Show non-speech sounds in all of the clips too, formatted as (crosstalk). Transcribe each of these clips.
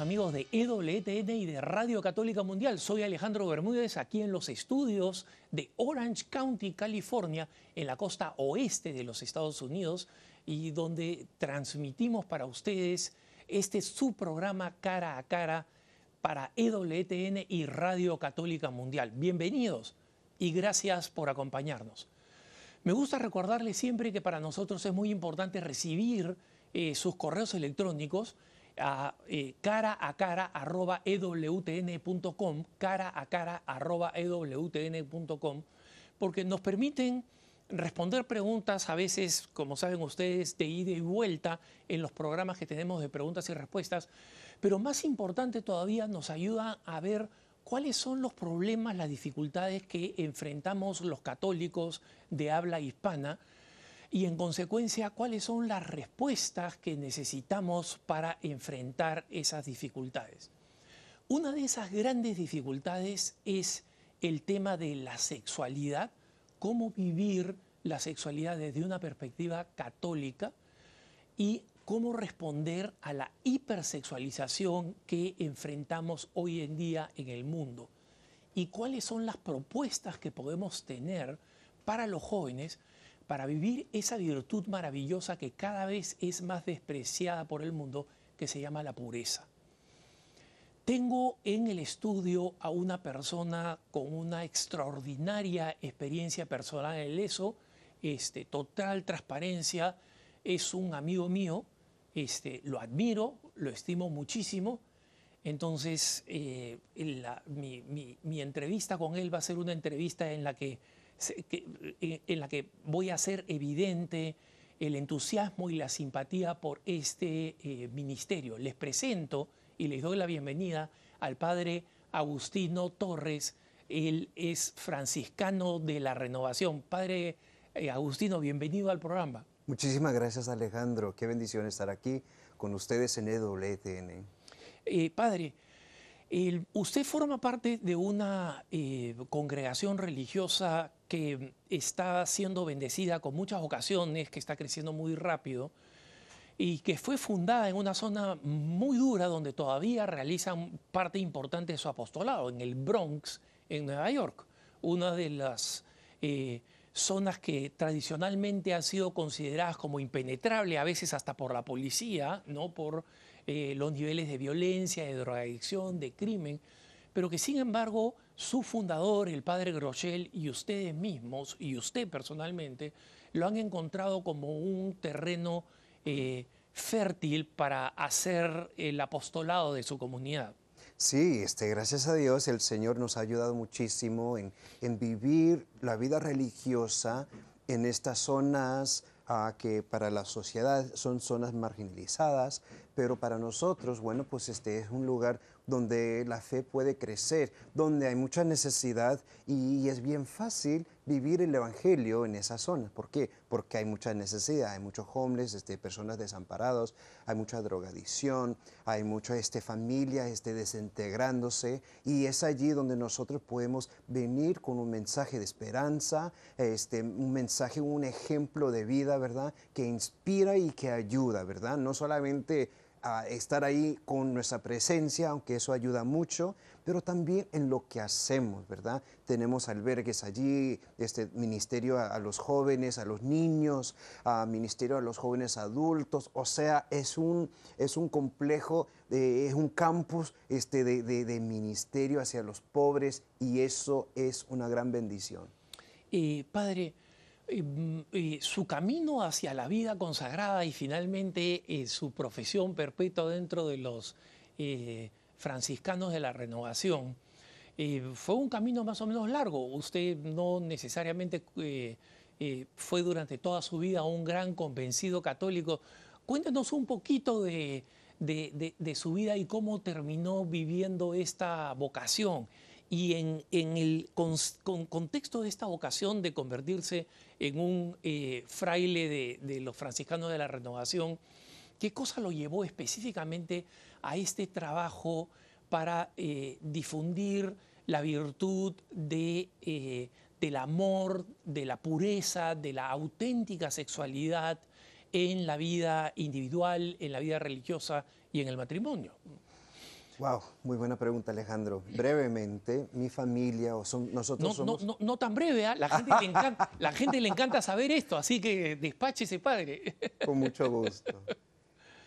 amigos de EWTN y de Radio Católica Mundial. Soy Alejandro Bermúdez aquí en los estudios de Orange County, California, en la costa oeste de los Estados Unidos y donde transmitimos para ustedes este su programa cara a cara para EWTN y Radio Católica Mundial. Bienvenidos y gracias por acompañarnos. Me gusta recordarles siempre que para nosotros es muy importante recibir eh, sus correos electrónicos a eh, cara a cara arroba ewtn.com, cara a cara arroba ewtn.com, porque nos permiten responder preguntas a veces, como saben ustedes, de ida y vuelta en los programas que tenemos de preguntas y respuestas, pero más importante todavía nos ayuda a ver cuáles son los problemas, las dificultades que enfrentamos los católicos de habla hispana y en consecuencia cuáles son las respuestas que necesitamos para enfrentar esas dificultades. Una de esas grandes dificultades es el tema de la sexualidad, cómo vivir la sexualidad desde una perspectiva católica y cómo responder a la hipersexualización que enfrentamos hoy en día en el mundo y cuáles son las propuestas que podemos tener para los jóvenes para vivir esa virtud maravillosa que cada vez es más despreciada por el mundo, que se llama la pureza. Tengo en el estudio a una persona con una extraordinaria experiencia personal en eso, este, total transparencia, es un amigo mío, este, lo admiro, lo estimo muchísimo. Entonces, eh, mi, mi entrevista con él va a ser una entrevista en la que en la que voy a hacer evidente el entusiasmo y la simpatía por este eh, ministerio. Les presento y les doy la bienvenida al padre Agustino Torres. Él es franciscano de la renovación. Padre eh, Agustino, bienvenido al programa. Muchísimas gracias Alejandro. Qué bendición estar aquí con ustedes en EWTN. padre, usted forma parte de una congregación religiosa que está siendo bendecida con muchas ocasiones, que está creciendo muy rápido y que fue fundada en una zona muy dura donde todavía realizan parte importante de su apostolado, en el Bronx, en Nueva York, una de las eh, zonas que tradicionalmente han sido consideradas como impenetrable, a veces hasta por la policía, ¿no? por eh, los niveles de violencia, de drogadicción, de crimen, pero que sin embargo su fundador, el padre Groschel, y ustedes mismos, y usted personalmente, lo han encontrado como un terreno eh, fértil para hacer el apostolado de su comunidad. Sí, este, gracias a Dios el Señor nos ha ayudado muchísimo en, vivir la vida religiosa en estas zonas ah, que para la sociedad son zonas marginalizadas, pero para nosotros, bueno, pues este es un lugar donde la fe puede crecer, donde hay mucha necesidad y es bien fácil vivir el Evangelio en esa zona. ¿Por qué? Porque hay mucha necesidad, hay muchos hombres, este, personas desamparados, hay mucha drogadicción, hay mucha este, familia este, desintegrándose y es allí donde nosotros podemos venir con un mensaje de esperanza, este, un mensaje, un ejemplo de vida, ¿verdad? Que inspira y que ayuda, ¿verdad? No solamente a estar ahí con nuestra presencia, aunque eso ayuda mucho, pero también en lo que hacemos, ¿verdad? Tenemos albergues allí, este ministerio a, los jóvenes, a los niños, a ministerio a los jóvenes adultos, o sea, es un, es un complejo, es un campus este, de, de, ministerio hacia los pobres y eso es una gran bendición. Eh, padre, su camino hacia la vida consagrada y finalmente eh, su profesión perpetua dentro de los eh, franciscanos de la renovación, eh, fue un camino más o menos largo. Usted no necesariamente fue durante toda su vida un gran convencido católico. Cuéntenos un poquito de, de su vida y cómo terminó viviendo esta vocación y en, el contexto de esta vocación de convertirse en un eh, fraile de, los franciscanos de la renovación, ¿qué cosa lo llevó específicamente a este trabajo para eh, difundir la virtud de, eh, del amor, de la pureza, de la auténtica sexualidad en la vida individual, en la vida religiosa y en el matrimonio? Wow, muy buena pregunta, Alejandro. Brevemente, mi familia o son, nosotros No, somos... no, no, no tan breve, ¿ah? la, gente le encanta, la gente le encanta saber esto, así que despáchese, padre. Con mucho gusto.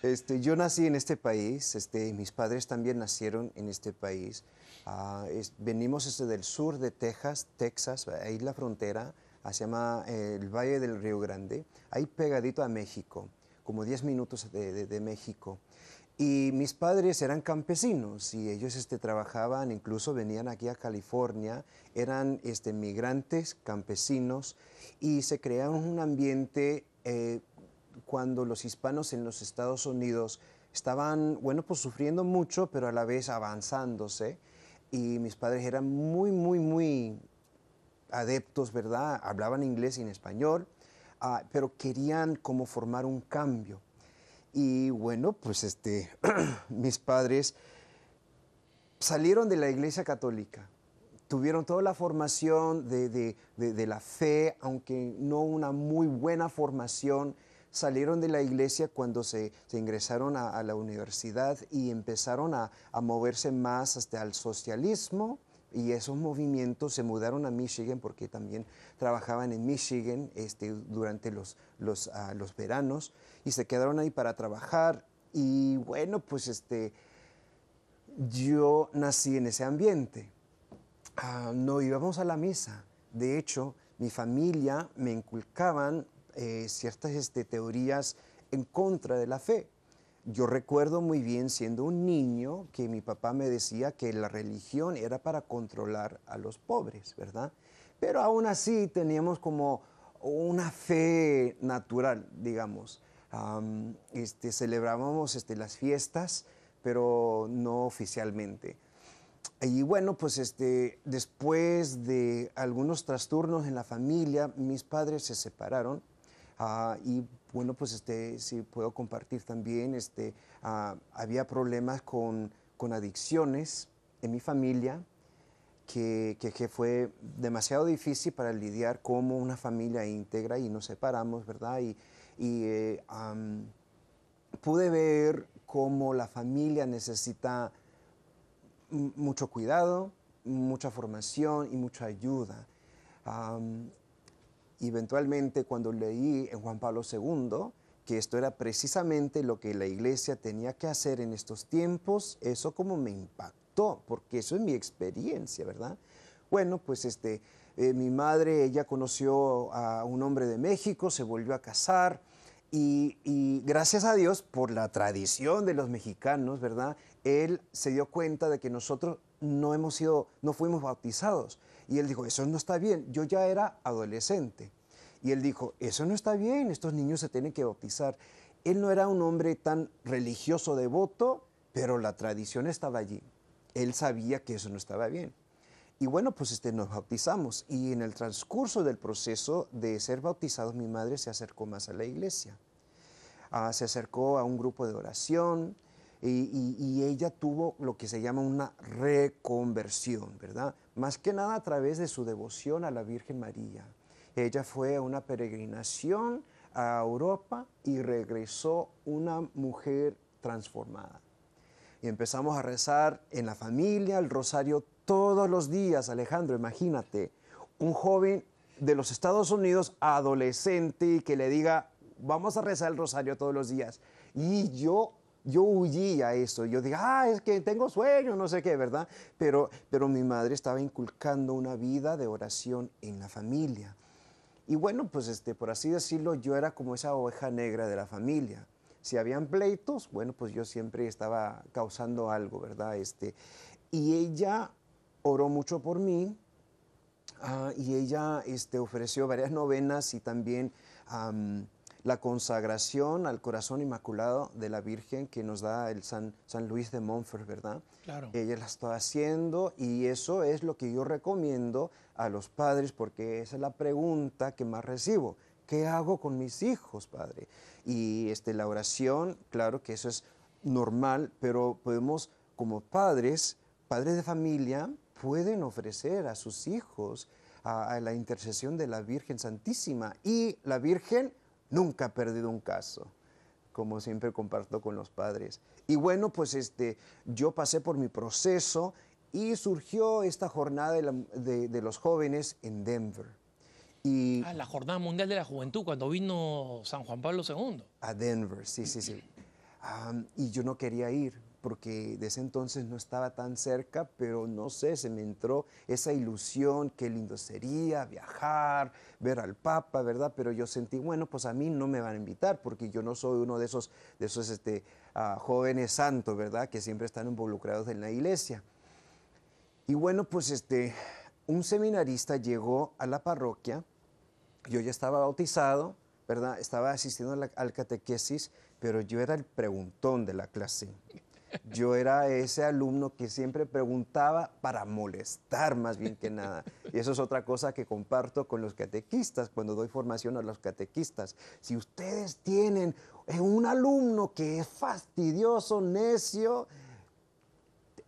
Este, yo nací en este país, este, mis padres también nacieron en este país. Es- venimos este, del sur de Texas, Texas, ahí la frontera, ah, se llama eh, el Valle del Río Grande, ahí pegadito a México, como 10 minutos de, de- de México. Y mis padres eran campesinos y ellos este, trabajaban, incluso venían aquí a California, eran este, migrantes campesinos y se crearon un ambiente eh, cuando los hispanos en los Estados Unidos estaban, bueno, pues sufriendo mucho, pero a la vez avanzándose. Y mis padres eran muy, muy, muy adeptos, ¿verdad? Hablaban inglés y en español, ah, pero querían como formar un cambio. Y bueno, pues este, (clears throat) mis padres salieron de la iglesia católica, tuvieron toda la formación de, de- de- la fe, aunque no una muy buena formación, salieron de la iglesia cuando se, ingresaron a, la universidad y empezaron a, a moverse más hasta el socialismo. Y esos movimientos se mudaron a Michigan porque también trabajaban en Michigan este, durante los, ah, los veranos y se quedaron ahí para trabajar. Y bueno, pues este, yo nací en ese ambiente. Ah, no íbamos a la misa. De hecho, mi familia me inculcaban eh, ciertas este, teorías en contra de la fe. Yo recuerdo muy bien siendo un niño que mi papá me decía que la religión era para controlar a los pobres, ¿verdad? Pero aún así teníamos como una fe natural, digamos. Am, este, celebrábamos este, las fiestas, pero no oficialmente. Y bueno, pues este, después de algunos trastornos en la familia, mis padres se separaron. ah, y bueno, pues este, si puedo compartir también, este, ah, había problemas con, con adicciones en mi familia, que, que- fue demasiado difícil para lidiar como una familia íntegra y nos separamos, ¿verdad? Y, y, eh, pude ver cómo la familia necesita mucho cuidado, mucha formación y mucha ayuda. Eventualmente cuando leí en Juan Pablo II que esto era precisamente lo que la iglesia tenía que hacer en estos tiempos, eso como me impactó, porque eso es mi experiencia, ¿verdad? Bueno, pues este, eh, mi madre, ella conoció a un hombre de México, se volvió a casar, y, y gracias a Dios por la tradición de los mexicanos, ¿verdad? Él se dio cuenta de que nosotros no hemos sido, no fuimos bautizados. Y él dijo, eso no está bien. Yo ya era adolescente. Y él dijo, eso no está bien, estos niños se tienen que bautizar. Él no era un hombre tan religioso, devoto, pero la tradición estaba allí. Él sabía que eso no estaba bien. Y bueno, pues este, nos bautizamos. Y en el transcurso del proceso de ser bautizados, mi madre se acercó más a la iglesia. Ah, se acercó a un grupo de oración y, ella tuvo lo que se llama una reconversión, ¿verdad? Más que nada a través de su devoción a la Virgen María. Ella fue a una peregrinación a Europa y regresó una mujer transformada. Y empezamos a rezar en la familia el rosario todos los días, Alejandro, imagínate, un joven de los Estados Unidos, adolescente, que le diga, vamos a rezar el rosario todos los días. Y yo, yo huí a eso, yo dije, ah, es que tengo sueño, no sé qué, ¿verdad? Pero, pero mi madre estaba inculcando una vida de oración en la familia. Y bueno, pues este, por así decirlo, yo era como esa oveja negra de la familia. Si habían pleitos, bueno, pues yo siempre estaba causando algo, ¿verdad? Este, y ella oró mucho por mí ah, y ella este, ofreció varias novenas y también am, la consagración al corazón inmaculado de la Virgen que nos da el San, San Luis de Montfort, ¿verdad? Claro. Ella la está haciendo y eso es lo que yo recomiendo a los padres porque esa es la pregunta que más recibo. ¿Qué hago con mis hijos, padre? Y este, la oración, claro que eso es normal, pero podemos como padres, padres de familia, pueden ofrecer a sus hijos a, a la intercesión de la Virgen Santísima. Y la Virgen nunca ha perdido un caso. como siempre comparto con los padres. Y bueno, pues este, yo pasé por mi proceso y surgió esta jornada de, la- de- de los jóvenes en Denver. Y Ah, la Jornada Mundial de la Juventud, cuando vino San Juan Pablo II. a Denver, sí, sí, sí. Y yo no quería ir porque de ese entonces no estaba tan cerca, pero no sé, se me entró esa ilusión, qué lindo sería viajar, ver al Papa, ¿verdad? Pero yo sentí, bueno, pues a mí no me van a invitar porque yo no soy uno de esos, de esos este, ah, jóvenes santos, ¿verdad? Que siempre están involucrados en la iglesia. Y bueno, pues este, un seminarista llegó a la parroquia, yo ya estaba bautizado, ¿verdad? Estaba asistiendo la- al catequesis, pero yo era el preguntón de la clase. Yo era ese alumno que siempre preguntaba para molestar más bien que nada. Y eso es otra cosa que comparto con los catequistas cuando doy formación a los catequistas. Si ustedes tienen un alumno que es fastidioso, necio,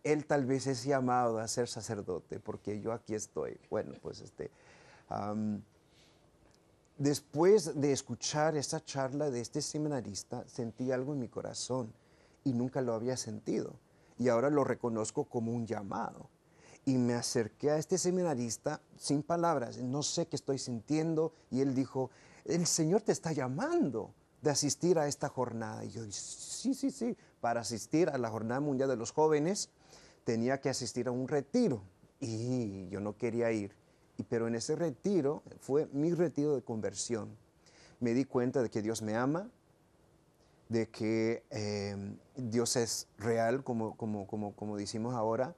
él tal vez es llamado a ser sacerdote, porque yo aquí estoy. Bueno, pues este... Después de escuchar esta charla de este seminarista, sentí algo en mi corazón y nunca lo había sentido. Y ahora lo reconozco como un llamado. Y me acerqué a este seminarista sin palabras, no sé qué estoy sintiendo. Y él dijo, el Señor te está llamando de asistir a esta jornada. Y yo sí, sí, sí, para asistir a la Jornada Mundial de los Jóvenes tenía que asistir a un retiro. Y yo no quería ir. Y, pero en ese retiro fue mi retiro de conversión. Me di cuenta de que Dios me ama, de que eh, Dios es real, como, como, como, como decimos ahora,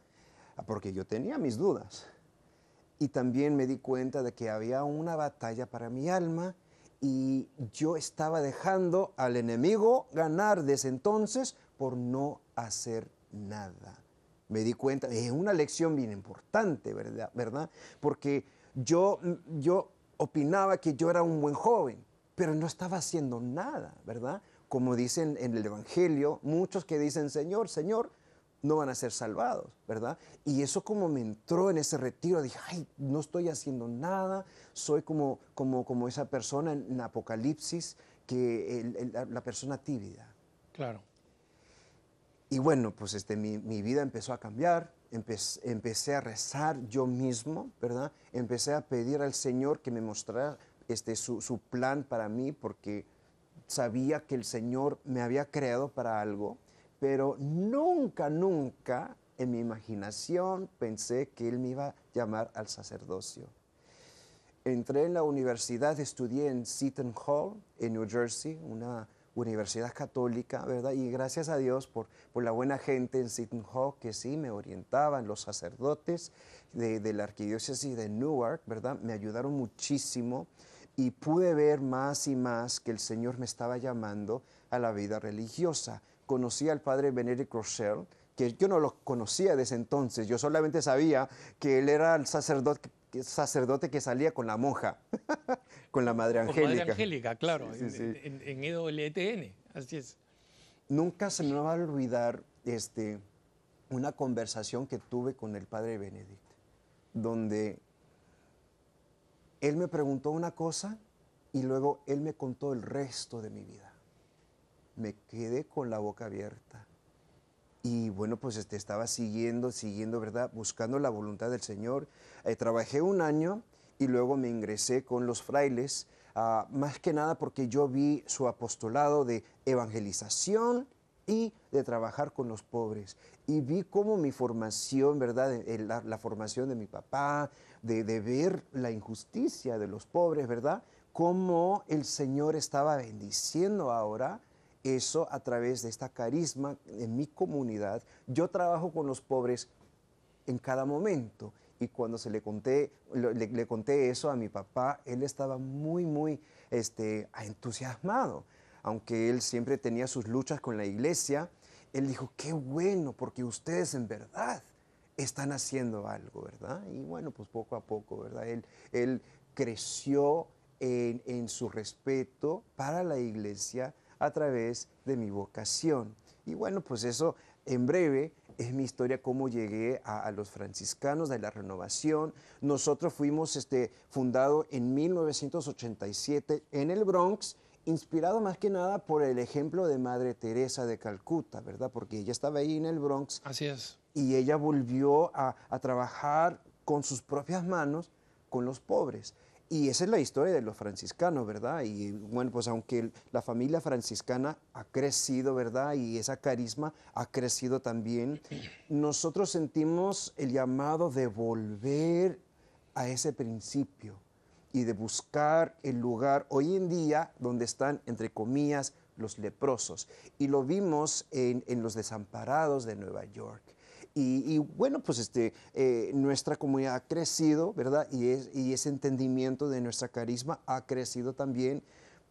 porque yo tenía mis dudas. Y también me di cuenta de que había una batalla para mi alma y yo estaba dejando al enemigo ganar desde entonces por no hacer nada. Me di cuenta, es una lección bien importante, ¿verdad? ¿verdad? Porque yo, yo opinaba que yo era un buen joven, pero no estaba haciendo nada, ¿verdad? Como dicen en el Evangelio, muchos que dicen, Señor, Señor, no van a ser salvados, ¿verdad? Y eso como me entró en ese retiro, dije, ay, no estoy haciendo nada, soy como, como, como esa persona en, Apocalipsis, que el- el- la- persona tímida. Claro. Y bueno, pues este, mi, mi vida empezó a cambiar, empe- empecé a rezar yo mismo, ¿verdad? Empecé a pedir al Señor que me mostrara este, su, su plan para mí, porque sabía que el Señor me había creado para algo, pero nunca, nunca en mi imaginación pensé que Él me iba a llamar al sacerdocio. Entré en la universidad, estudié en Seton Hall, en New Jersey, una universidad católica, ¿verdad? Y gracias a Dios por, por la buena gente en Seton Hall que sí me orientaban, los sacerdotes de, de la arquidiócesis de Newark, ¿verdad? Me ayudaron muchísimo y pude ver más y más que el Señor me estaba llamando a la vida religiosa. Conocí al padre Benedict Rochelle, que yo no lo conocía desde entonces, yo solamente sabía que él era el sacerdote, sacerdote que salía con la monja, (laughs) con la Madre Con Angélica. Madre Angélica, claro, Sí, en, sí. en- en EWTN, así es. Nunca se me va a olvidar este, una conversación que tuve con el padre Benedict, donde él me preguntó una cosa y luego él me contó el resto de mi vida. Me quedé con la boca abierta. Y bueno, pues este, estaba siguiendo, siguiendo, ¿verdad? Buscando la voluntad del Señor. Eh, trabajé un año y luego me ingresé con los frailes, ah, más que nada porque yo vi su apostolado de evangelización y de trabajar con los pobres. Y vi cómo mi formación, ¿verdad? Eh, La, formación de mi papá, de, ver la injusticia de los pobres, ¿verdad? Cómo el Señor estaba bendiciendo ahora eso a través de esta carisma en mi comunidad. Yo trabajo con los pobres en cada momento. Y cuando se le conté, le conté eso a mi papá, él estaba muy, muy este, entusiasmado. Aunque él siempre tenía sus luchas con la iglesia, él dijo, qué bueno, porque ustedes en verdad están haciendo algo, ¿verdad? Y bueno, pues poco a poco, ¿verdad? Él, creció en, su respeto para la iglesia a través de mi vocación. Y bueno, pues eso en breve es mi historia, cómo llegué a, los franciscanos de la renovación. Nosotros fuimos este, fundado en 1987 en el Bronx inspirado más que nada por el ejemplo de Madre Teresa de Calcuta, ¿verdad? Porque ella estaba ahí en el Bronx. Así es. Y ella volvió a, a trabajar con sus propias manos con los pobres. Y esa es la historia de los franciscanos, ¿verdad? Y bueno, pues aunque la familia franciscana ha crecido, ¿verdad? Y esa carisma ha crecido también, nosotros sentimos el llamado de volver a ese principio y de buscar el lugar hoy en día donde están, entre comillas, los leprosos. Y lo vimos en, en los desamparados de Nueva York. Y, bueno, pues este, eh, nuestra comunidad ha crecido, ¿verdad? Y, es, y ese entendimiento de nuestra carisma ha crecido también,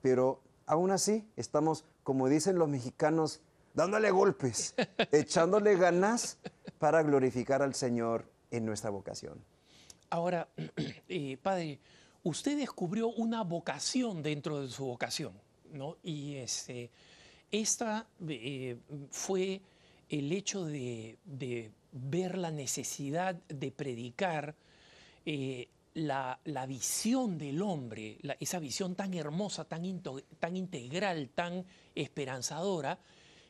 pero aún así estamos, como dicen los mexicanos, dándole golpes, (laughs) echándole ganas para glorificar al Señor en nuestra vocación. Ahora, (clears throat) eh, Padre, usted descubrió una vocación dentro de su vocación, ¿no? Y este, esta eh, fue el hecho de, ver la necesidad de predicar eh, la, visión del hombre, esa visión tan hermosa, tan, tan integral, tan esperanzadora,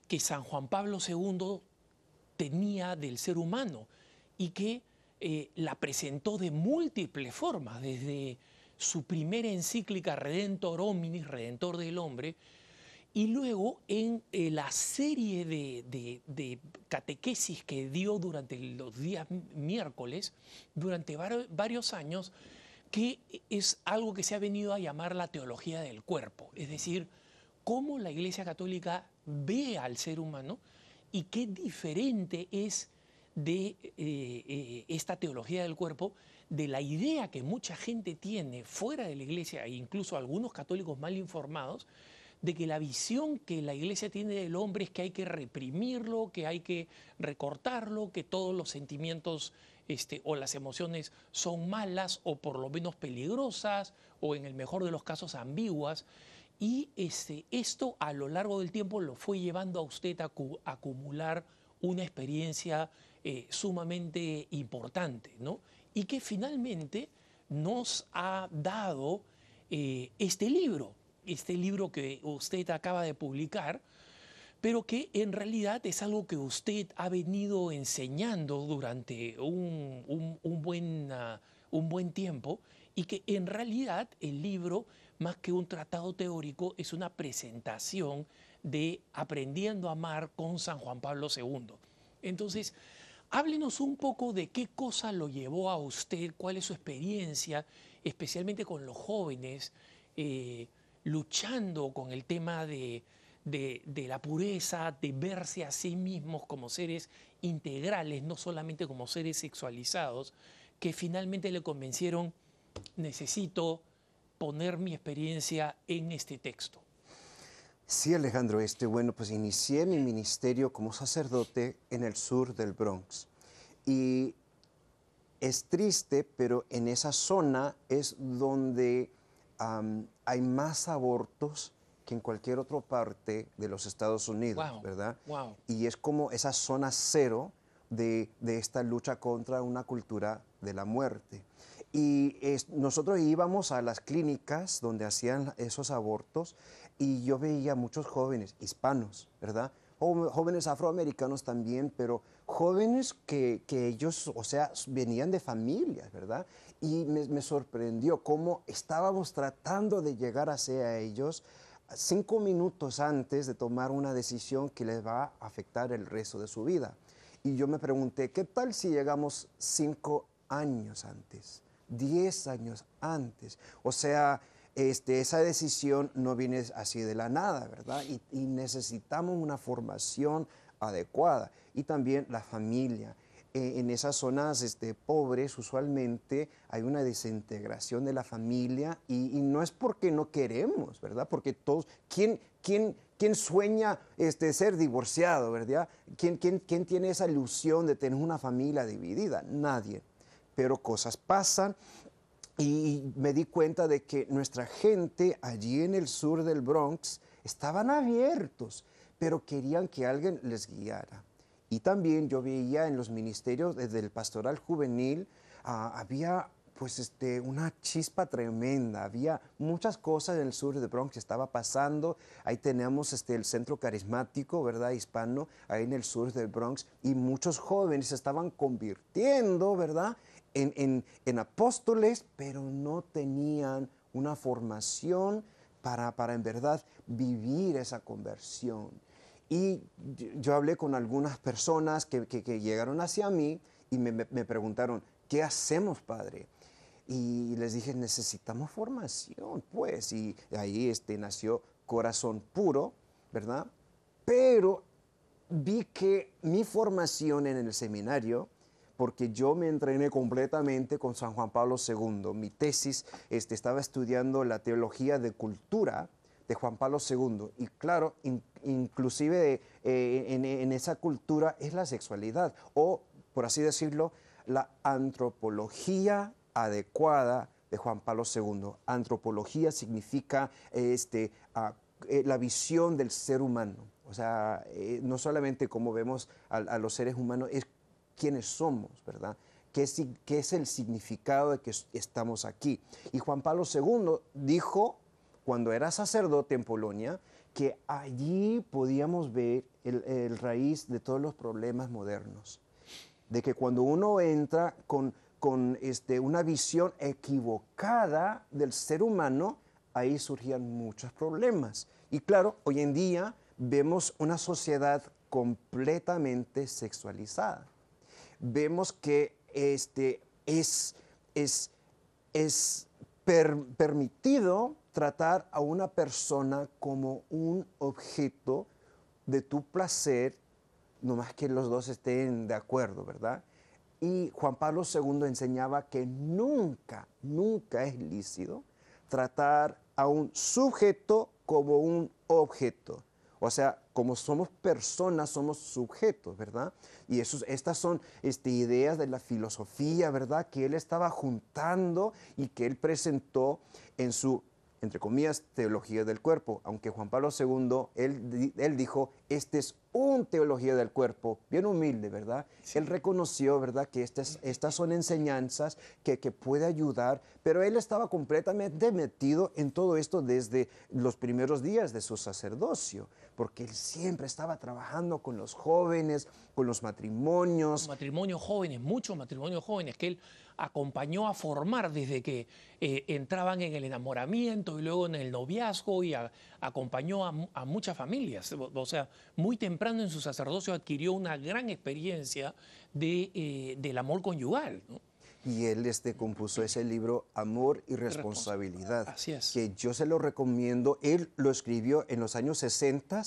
que San Juan Pablo II tenía del ser humano y que eh, la presentó de múltiples formas, desde su primera encíclica Redentor Hominis, Redentor del Hombre, y luego en eh, la serie de, catequesis que dio durante los días miércoles, durante varios años, que es algo que se ha venido a llamar la teología del cuerpo, es decir, cómo la Iglesia Católica ve al ser humano y qué diferente es de eh, eh, esta teología del cuerpo de la idea que mucha gente tiene fuera de la Iglesia e incluso algunos católicos mal informados, de que la visión que la iglesia tiene del hombre es que hay que reprimirlo, que hay que recortarlo, que todos los sentimientos este, o las emociones son malas o por lo menos peligrosas o en el mejor de los casos ambiguas. Y este, esto a lo largo del tiempo lo fue llevando a usted a, acumular una experiencia eh, sumamente importante, ¿no? Y que finalmente nos ha dado eh, este libro, este libro que usted acaba de publicar, pero que en realidad es algo que usted ha venido enseñando durante un, buen, ah, un buen tiempo y que en realidad el libro, más que un tratado teórico, es una presentación de Aprendiendo a Amar con San Juan Pablo II. Entonces, háblenos un poco de qué cosa lo llevó a usted, cuál es su experiencia, especialmente con los jóvenes. Eh, luchando con el tema de, la pureza, de verse a sí mismos como seres integrales, no solamente como seres sexualizados, que finalmente le convencieron, necesito poner mi experiencia en este texto. Sí, Alejandro, este, bueno, pues inicié mi ministerio como sacerdote en el sur del Bronx. Y es triste, pero en esa zona es donde hay más abortos que en cualquier otra parte de los Estados Unidos, ¿verdad? Y es como esa zona cero de, esta lucha contra una cultura de la muerte. Y nosotros íbamos a las clínicas donde hacían esos abortos y yo veía muchos jóvenes hispanos, ¿verdad? jóvenes afroamericanos también, pero jóvenes que, ellos, o sea, venían de familias, ¿verdad? Y me, sorprendió cómo estábamos tratando de llegar hacia ellos cinco minutos antes de tomar una decisión que les va a afectar el resto de su vida. Y yo me pregunté, ¿qué tal si llegamos cinco años antes, diez años antes? O sea, este, esa decisión no viene así de la nada, ¿verdad? Y, necesitamos una formación adecuada. Y también la familia. E, en esas zonas este, pobres usualmente hay una desintegración de la familia y, no es porque no queremos, ¿verdad? Porque todos, ¿quién, quién, quién sueña este, ser divorciado, ¿verdad? ¿Quién, quién, ¿Quién tiene esa ilusión de tener una familia dividida? Nadie. Pero cosas pasan y me di cuenta de que nuestra gente allí en el sur del Bronx estaban abiertos, pero querían que alguien les guiara. Y también yo veía en los ministerios desde el pastoral juvenil, ah, había pues este, una chispa tremenda. Había muchas cosas en el sur de Bronx que estaba pasando. Ahí tenemos este, el centro carismático, ¿verdad? Hispano, ahí en el sur del Bronx. Y muchos jóvenes estaban convirtiendo, ¿verdad? En, apóstoles, pero no tenían una formación para, para en verdad vivir esa conversión. Y yo hablé con algunas personas que, que, que llegaron hacia mí y me, me preguntaron, ¿qué hacemos, Padre? Y les dije, necesitamos formación, pues. Y ahí este, nació Corazón Puro, ¿verdad? Pero vi que mi formación en el seminario, porque yo me entrené completamente con San Juan Pablo II, mi tesis este, estaba estudiando la teología de cultura de Juan Pablo II. Y claro, in, inclusive eh, en, esa cultura es la sexualidad, o por así decirlo, la antropología adecuada de Juan Pablo II. Antropología significa este, eh, la visión del ser humano. O sea, eh, no solamente como vemos a, a, los seres humanos, es quiénes somos, ¿verdad? ¿Qué es, ¿Qué es el significado de que estamos aquí? Y Juan Pablo II dijo, cuando era sacerdote en Polonia, que allí podíamos ver el, el raíz de todos los problemas modernos. De que cuando uno entra con con este, una visión equivocada del ser humano, ahí surgían muchos problemas. Y claro, hoy en día vemos una sociedad completamente sexualizada. Vemos que este, es, es, es per, permitido tratar a una persona como un objeto de tu placer, no más que los dos estén de acuerdo, ¿verdad? Y Juan Pablo II enseñaba que nunca, nunca es lícito tratar a un sujeto como un objeto. O sea, como somos personas, somos sujetos, ¿verdad? Y eso, estas son este, ideas de la filosofía, ¿verdad? Que él estaba juntando y que él presentó en su entre comillas, teología del cuerpo, aunque Juan Pablo II, él, él dijo, este es un teología del cuerpo, bien humilde, ¿verdad? Sí. Él reconoció, ¿verdad?, que estas, estas son enseñanzas que, que puede ayudar, pero él estaba completamente metido en todo esto desde los primeros días de su sacerdocio, porque él siempre estaba trabajando con los jóvenes, con los matrimonios. Matrimonios jóvenes, muchos matrimonios jóvenes que él acompañó a formar desde que eh, entraban en el enamoramiento y luego en el noviazgo y acompañó a, muchas familias. O sea, muy temprano en su sacerdocio adquirió una gran experiencia de, eh, del amor conyugal. Y él este, compuso ese libro Amor y Responsabilidad. Así es. Que yo se lo recomiendo. Él lo escribió en los años 60,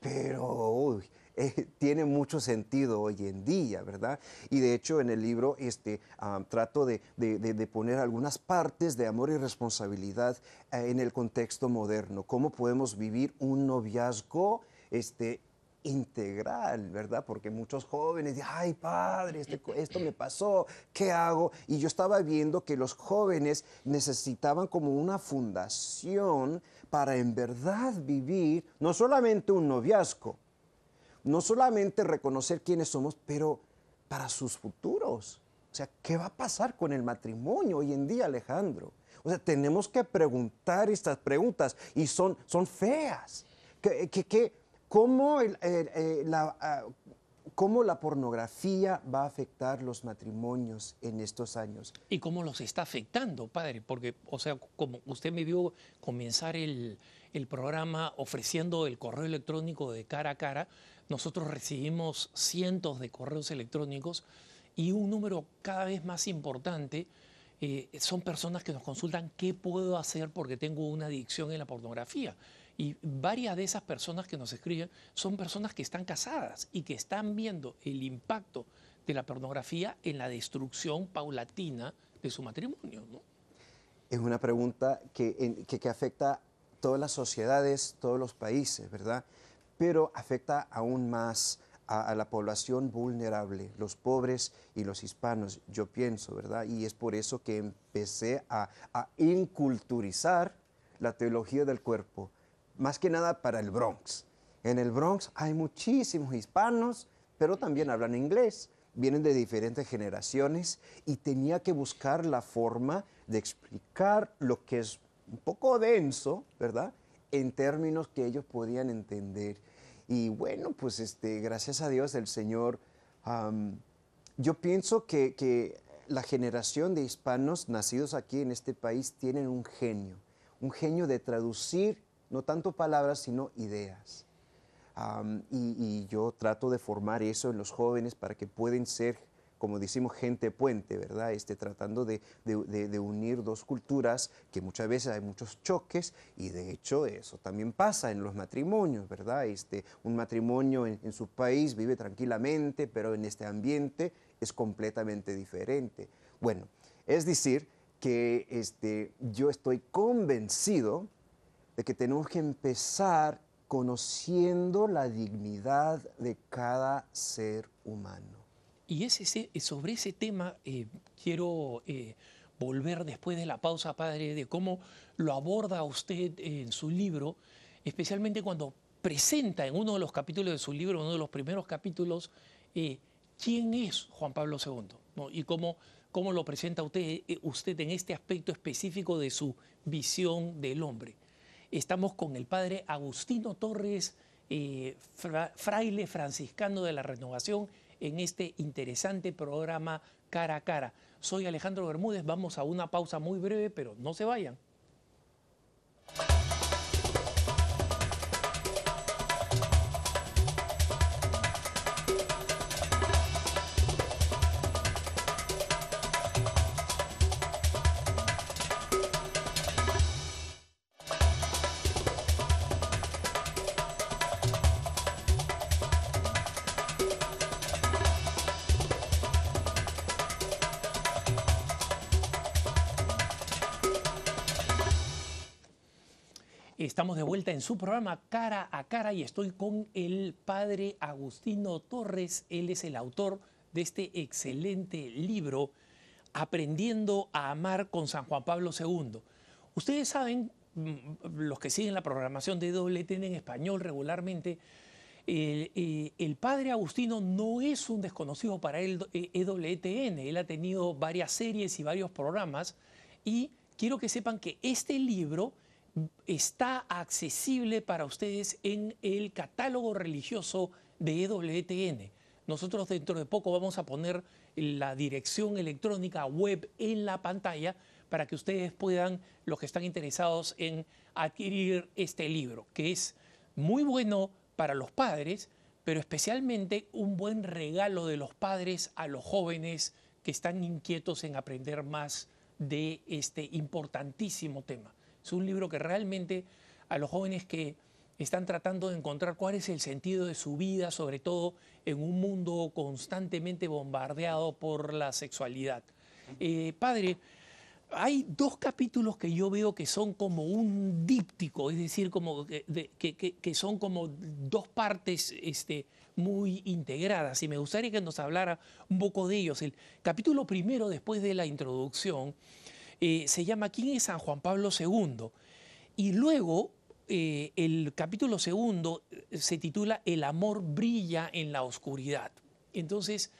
pero uy, eh, tiene mucho sentido hoy en día, ¿verdad? Y de hecho en el libro este, um, trato de, de, de, poner algunas partes de amor y responsabilidad eh, en el contexto moderno. ¿Cómo podemos vivir un noviazgo este, integral, ¿verdad? Porque muchos jóvenes ay padre, este, esto me pasó, ¿qué hago? Y yo estaba viendo que los jóvenes necesitaban como una fundación para en verdad vivir no solamente un noviazgo, no solamente reconocer quiénes somos, pero para sus futuros. O sea, ¿qué va a pasar con el matrimonio hoy en día, Alejandro? O sea, tenemos que preguntar estas preguntas y son, son feas. ¿Qué, qué, qué ¿Cómo, eh, la, uh, ¿Cómo, la, pornografía va a afectar los matrimonios en estos años? ¿Y cómo los está afectando, padre? Porque, o sea, como usted me vio comenzar el, el programa ofreciendo el correo electrónico de cara a cara, nosotros recibimos cientos de correos electrónicos y un número cada vez más importante eh, son personas que nos consultan qué puedo hacer porque tengo una adicción en la pornografía. Y varias de esas personas que nos escriben son personas que están casadas y que están viendo el impacto de la pornografía en la destrucción paulatina de su matrimonio. ¿no? Es una pregunta que, que, que afecta a todas las sociedades, todos los países, ¿verdad? Pero afecta aún más a, a, la población vulnerable, los pobres y los hispanos, yo pienso, ¿verdad? Y es por eso que empecé a, a inculturizar la teología del cuerpo, más que nada para el Bronx. En el Bronx hay muchísimos hispanos, pero también hablan inglés. vienen de diferentes generaciones y tenía que buscar la forma de explicar lo que es un poco denso, ¿verdad? En términos que ellos podían entender. Y bueno, pues este, gracias a Dios el Señor, yo pienso que, que la generación de hispanos nacidos aquí en este país tienen un genio, un genio de traducir no tanto palabras, sino ideas. y, yo trato de formar eso en los jóvenes para que puedan ser, como decimos, gente puente, ¿verdad? Este, tratando de, unir dos culturas que muchas veces hay muchos choques y de hecho eso también pasa en los matrimonios, ¿verdad? Este, un matrimonio en, en su país vive tranquilamente, pero en este ambiente es completamente diferente. Bueno, es decir, que este, yo estoy convencido de que tenemos que empezar conociendo la dignidad de cada ser humano. Y ese, sobre ese tema eh, quiero eh, volver después de la pausa, padre, de cómo lo aborda usted en su libro, especialmente cuando presenta en uno de los capítulos de su libro, uno de los primeros capítulos, eh, quién es Juan Pablo II y cómo, cómo lo presenta usted, usted en este aspecto específico de su visión del hombre. Estamos con el padre Agustino Torres, eh, fraile franciscano de la renovación, en este interesante programa Cara a Cara. Soy Alejandro Bermúdez, vamos a una pausa muy breve, pero no se vayan. De vuelta en su programa Cara a Cara y estoy con el padre Agustino Torres. Él es el autor de este excelente libro, Aprendiendo a Amar con San Juan Pablo II. Ustedes saben, mm, los que siguen la programación de WTN en español regularmente, eh, el padre Agustino no es un desconocido para el EWTN. Él ha tenido varias series y varios programas y quiero que sepan que este libro está accesible para ustedes en el catálogo religioso de EWTN. Nosotros dentro de poco vamos a poner la dirección electrónica web en la pantalla para que ustedes puedan, los que están interesados en adquirir este libro, que es muy bueno para los padres, pero especialmente un buen regalo de los padres a los jóvenes que están inquietos en aprender más de este importantísimo tema. Es un libro que realmente a los jóvenes que están tratando de encontrar cuál es el sentido de su vida, sobre todo en un mundo constantemente bombardeado por la sexualidad. Eh, padre, hay dos capítulos que yo veo que son como un díptico, es decir, como que, son como dos partes este, muy integradas. Y me gustaría que nos hablara un poco de ellos. El capítulo primero, después de la introducción, eh, se llama ¿Quién es San Juan Pablo II? Y luego eh, el capítulo segundo eh, se titula El amor brilla en la oscuridad. Entonces,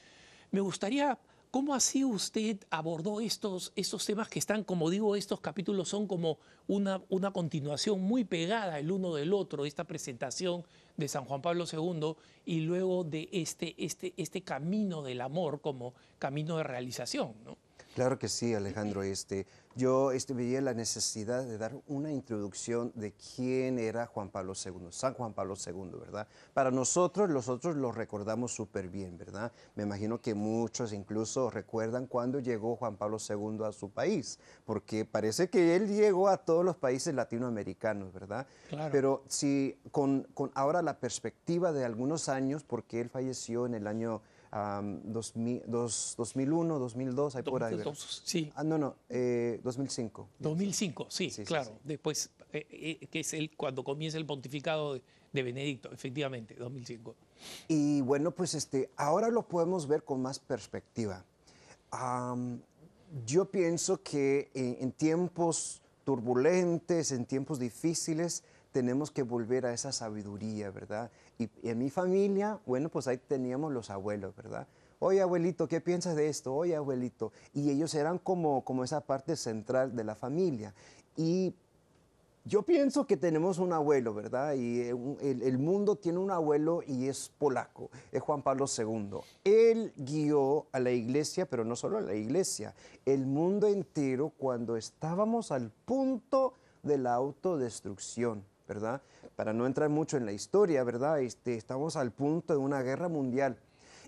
me gustaría, ¿cómo así usted abordó estos, estos temas que están, como digo, estos capítulos son como una, una continuación muy pegada el uno del otro, esta presentación de San Juan Pablo II y luego de este, este, este camino del amor como camino de realización? ¿no? Claro que sí, Alejandro. Este, yo este, veía la necesidad de dar una introducción de quién era Juan Pablo II, San Juan Pablo II, ¿verdad? Para nosotros, nosotros lo recordamos súper bien, ¿verdad? Me imagino que muchos incluso recuerdan cuando llegó Juan Pablo II a su país, porque parece que él llegó a todos los países latinoamericanos, ¿verdad? Claro. Pero si con, con ahora la perspectiva de algunos años, porque él falleció en el año 2001, 2002, hay por ahí. sí. Ah, no, no, 2005. Eh, 2005, sí, claro. Después, eh, eh, que es el, cuando comienza el pontificado de, Benedicto, efectivamente, 2005. Y bueno, pues este, ahora lo podemos ver con más perspectiva. yo pienso que en tiempos turbulentes, en tiempos difíciles, tenemos que volver a esa sabiduría, ¿verdad? Y, en mi familia, bueno, pues ahí teníamos los abuelos, ¿verdad? oye abuelito, ¿qué piensas de esto? Oye abuelito. Y ellos eran como, como esa parte central de la familia. Y yo pienso que tenemos un abuelo, ¿verdad? Y eh, el, mundo tiene un abuelo y es polaco, es Juan Pablo II. Él guió a la iglesia, pero no solo a la iglesia, el mundo entero cuando estábamos al punto de la autodestrucción, ¿verdad? Para no entrar mucho en la historia, ¿verdad? Este, estamos al punto de una guerra mundial.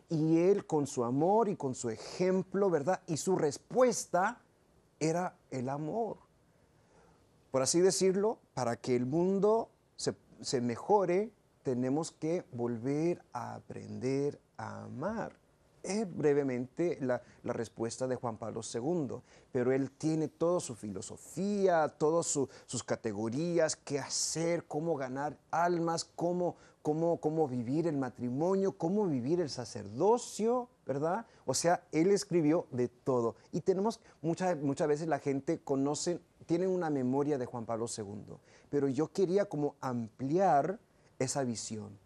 Y él con su amor y con su ejemplo, ¿verdad? Y su respuesta era el amor por así decirlo, para que el mundo se, mejore, tenemos que volver a aprender a amar. Es brevemente la, respuesta de Juan Pablo II, pero él tiene toda su filosofía, todas sus categorías, qué hacer, cómo ganar almas, cómo, cómo, cómo vivir el matrimonio, cómo vivir el sacerdocio, ¿verdad? O sea, él escribió de todo. Y tenemos, muchas, muchas veces la gente conoce tienen una memoria de Juan Pablo II, pero yo quería como ampliar esa visión,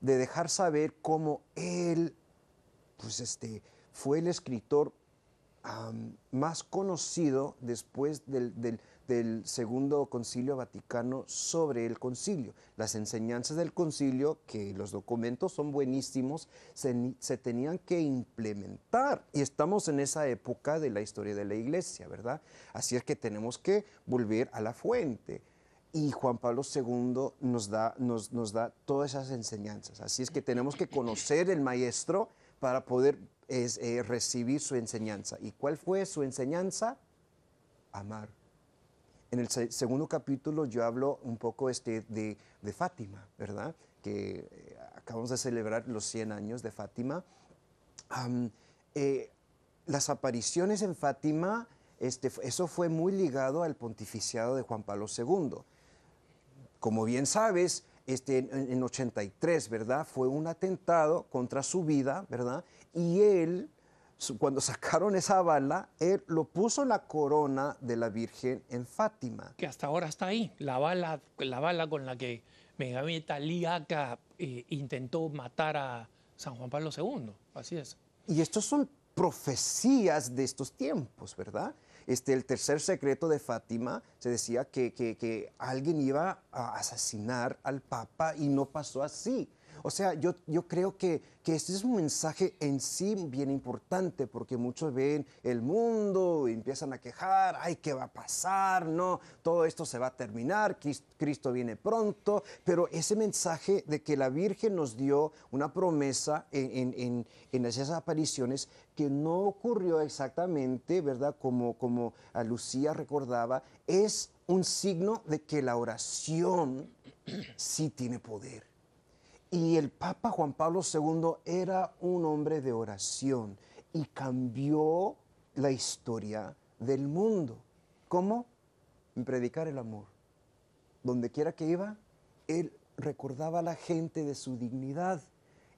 de dejar saber cómo él, pues este, fue el escritor más conocido después del, del Segundo Concilio Vaticano sobre el concilio. Las enseñanzas del concilio, que los documentos son buenísimos, se, tenían que implementar. Y estamos en esa época de la historia de la iglesia, ¿verdad? Así es que tenemos que volver a la fuente. Y Juan Pablo II nos da, nos, nos da todas esas enseñanzas. Así es que tenemos que conocer el maestro para poder eh, recibir su enseñanza. ¿Y cuál fue su enseñanza? Amar. En el segundo capítulo yo hablo un poco este de, Fátima, ¿verdad? Que eh, acabamos de celebrar los 100 años de Fátima. Eh, las apariciones en Fátima, este, eso fue muy ligado al pontificiado de Juan Pablo II. Como bien sabes, este, en, en 83, ¿verdad? Fue un atentado contra su vida, ¿verdad? Y él cuando (laughs) sacaron esa bala, él lo puso la corona de la Virgen en Fátima. Que hasta ahora está ahí, la bala, la bala con la que Megamita Liaca eh, intentó matar a San Juan Pablo II. Así es. Y estos son profecías de estos tiempos, ¿verdad? Este, el tercer secreto de Fátima se decía que, que alguien iba a asesinar al Papa y no pasó así. O sea, yo, yo creo que, que este es un mensaje en sí bien importante porque muchos ven el mundo y empiezan a quejar, ay, ¿qué va a pasar? No, todo esto se va a terminar, Cristo viene pronto, pero ese mensaje de que la Virgen nos dio una promesa en, en, en esas apariciones que no ocurrió exactamente, ¿verdad? Como, como Lucía recordaba, es un signo de que la oración sí tiene poder. Y el Papa Juan Pablo II era un hombre de oración y cambió la historia del mundo. ¿Cómo? Predicar el amor. Donde quiera que iba, él recordaba a la gente de su dignidad.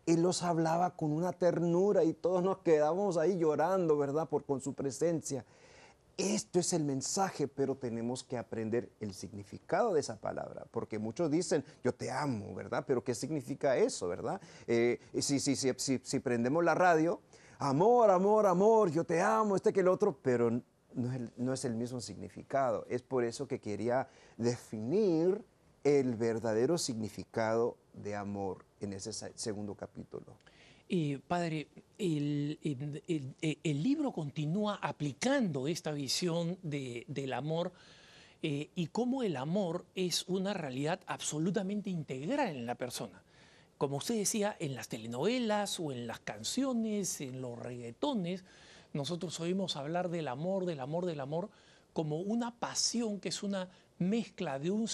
Él los hablaba con una ternura y todos nos quedábamos ahí llorando, ¿verdad? Por con su presencia. Esto es el mensaje, pero tenemos que aprender el significado de esa palabra, porque muchos dicen, yo te amo, ¿verdad? Pero ¿qué significa eso, verdad? Eh, si, si, prendemos la radio, amor, amor, amor, yo te amo, este que el otro, pero no es, no es el mismo significado. Es por eso que quería definir el verdadero significado de amor en ese segundo capítulo. Padre, el, libro continúa aplicando esta visión del amor eh, y cómo el amor es una realidad absolutamente integral en la persona. Como usted decía, en las telenovelas o en las canciones, en los reggaetones, nosotros oímos hablar del amor, del amor, del amor, como una pasión que es una mezcla de un,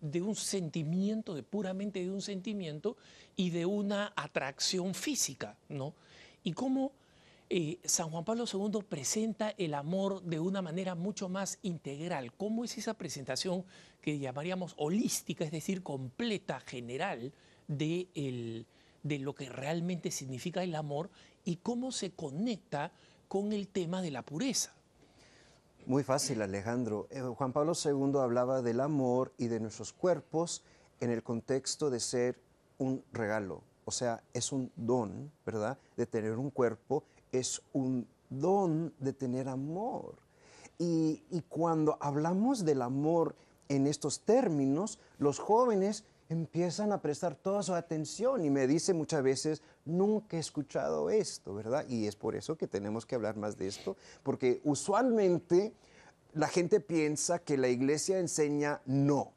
de un sentimiento, de puramente de un sentimiento y de una atracción física, ¿no? Y cómo eh, San Juan Pablo II presenta el amor de una manera mucho más integral. ¿Cómo es esa presentación que llamaríamos holística, es decir, completa, general, de, de lo que realmente significa el amor y cómo se conecta con el tema de la pureza? Muy fácil, Alejandro. Eh, Juan Pablo II hablaba del amor y de nuestros cuerpos en el contexto de ser un regalo, o sea, es un don, ¿verdad? De tener un cuerpo, es un don de tener amor. Y, y cuando hablamos del amor en estos términos, los jóvenes empiezan a prestar toda su atención y me dice muchas veces, nunca he escuchado esto, ¿verdad? Y es por eso que tenemos que hablar más de esto, porque usualmente la gente piensa que la iglesia enseña no.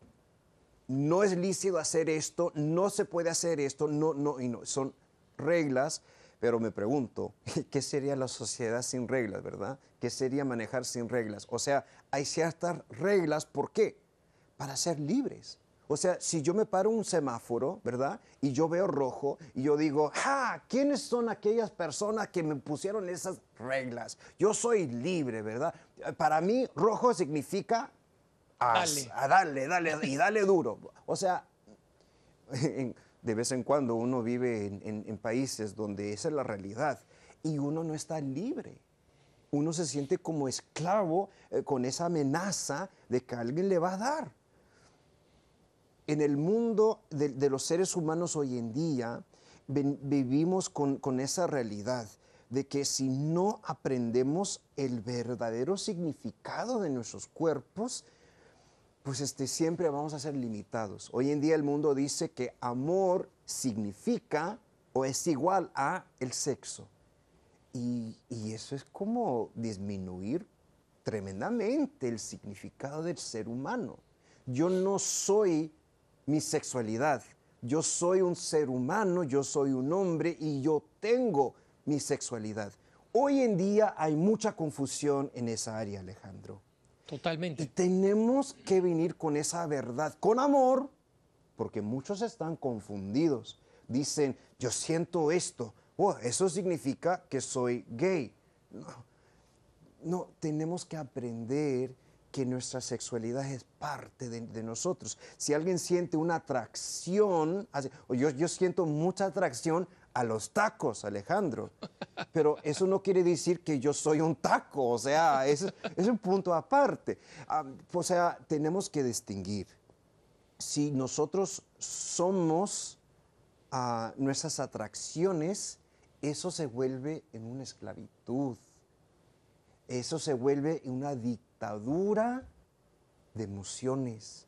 No es lícito hacer esto, no se puede hacer esto, no, no, y no. Son reglas, pero me pregunto, (laughs) ¿qué sería la sociedad sin reglas, verdad? ¿Qué sería manejar sin reglas? O sea, hay ciertas reglas, ¿por qué? Para ser libres. O sea, si yo me paro un semáforo, ¿verdad? Y yo veo rojo y yo digo, ¡ja! ¿Quiénes son aquellas personas que me pusieron esas reglas? Yo soy libre, ¿verdad? Para mí, rojo significa dale. a darle, dale, y dale duro. O sea, (laughs) de vez en cuando uno vive en, países donde esa es la realidad y uno no está libre. Uno se siente como esclavo eh, con esa amenaza de que alguien le va a dar en el mundo de, los seres humanos hoy en día vivimos con, esa realidad de que si no aprendemos el verdadero significado de nuestros cuerpos, pues este, siempre vamos a ser limitados. Hoy en día el mundo dice que amor significa o es igual a el sexo. y eso es como disminuir tremendamente el significado del ser humano. Yo no soy mi sexualidad. Yo soy un ser humano, yo soy un hombre y yo tengo mi sexualidad. Hoy en día hay mucha confusión en esa área, Alejandro. Totalmente. Y tenemos que venir con esa verdad, con amor, porque muchos están confundidos. Dicen, yo siento esto, oh, eso significa que soy gay. No, no tenemos que aprender que nuestra sexualidad es parte de, nosotros. Si alguien siente una atracción, yo, yo siento mucha atracción a los tacos, Alejandro, (laughs) pero eso no quiere decir que yo soy un taco, o sea, es, es un punto aparte. O sea, tenemos que distinguir. Si nosotros somos ah, nuestras atracciones, eso se vuelve en una esclavitud. Eso se vuelve una dictadura de emociones.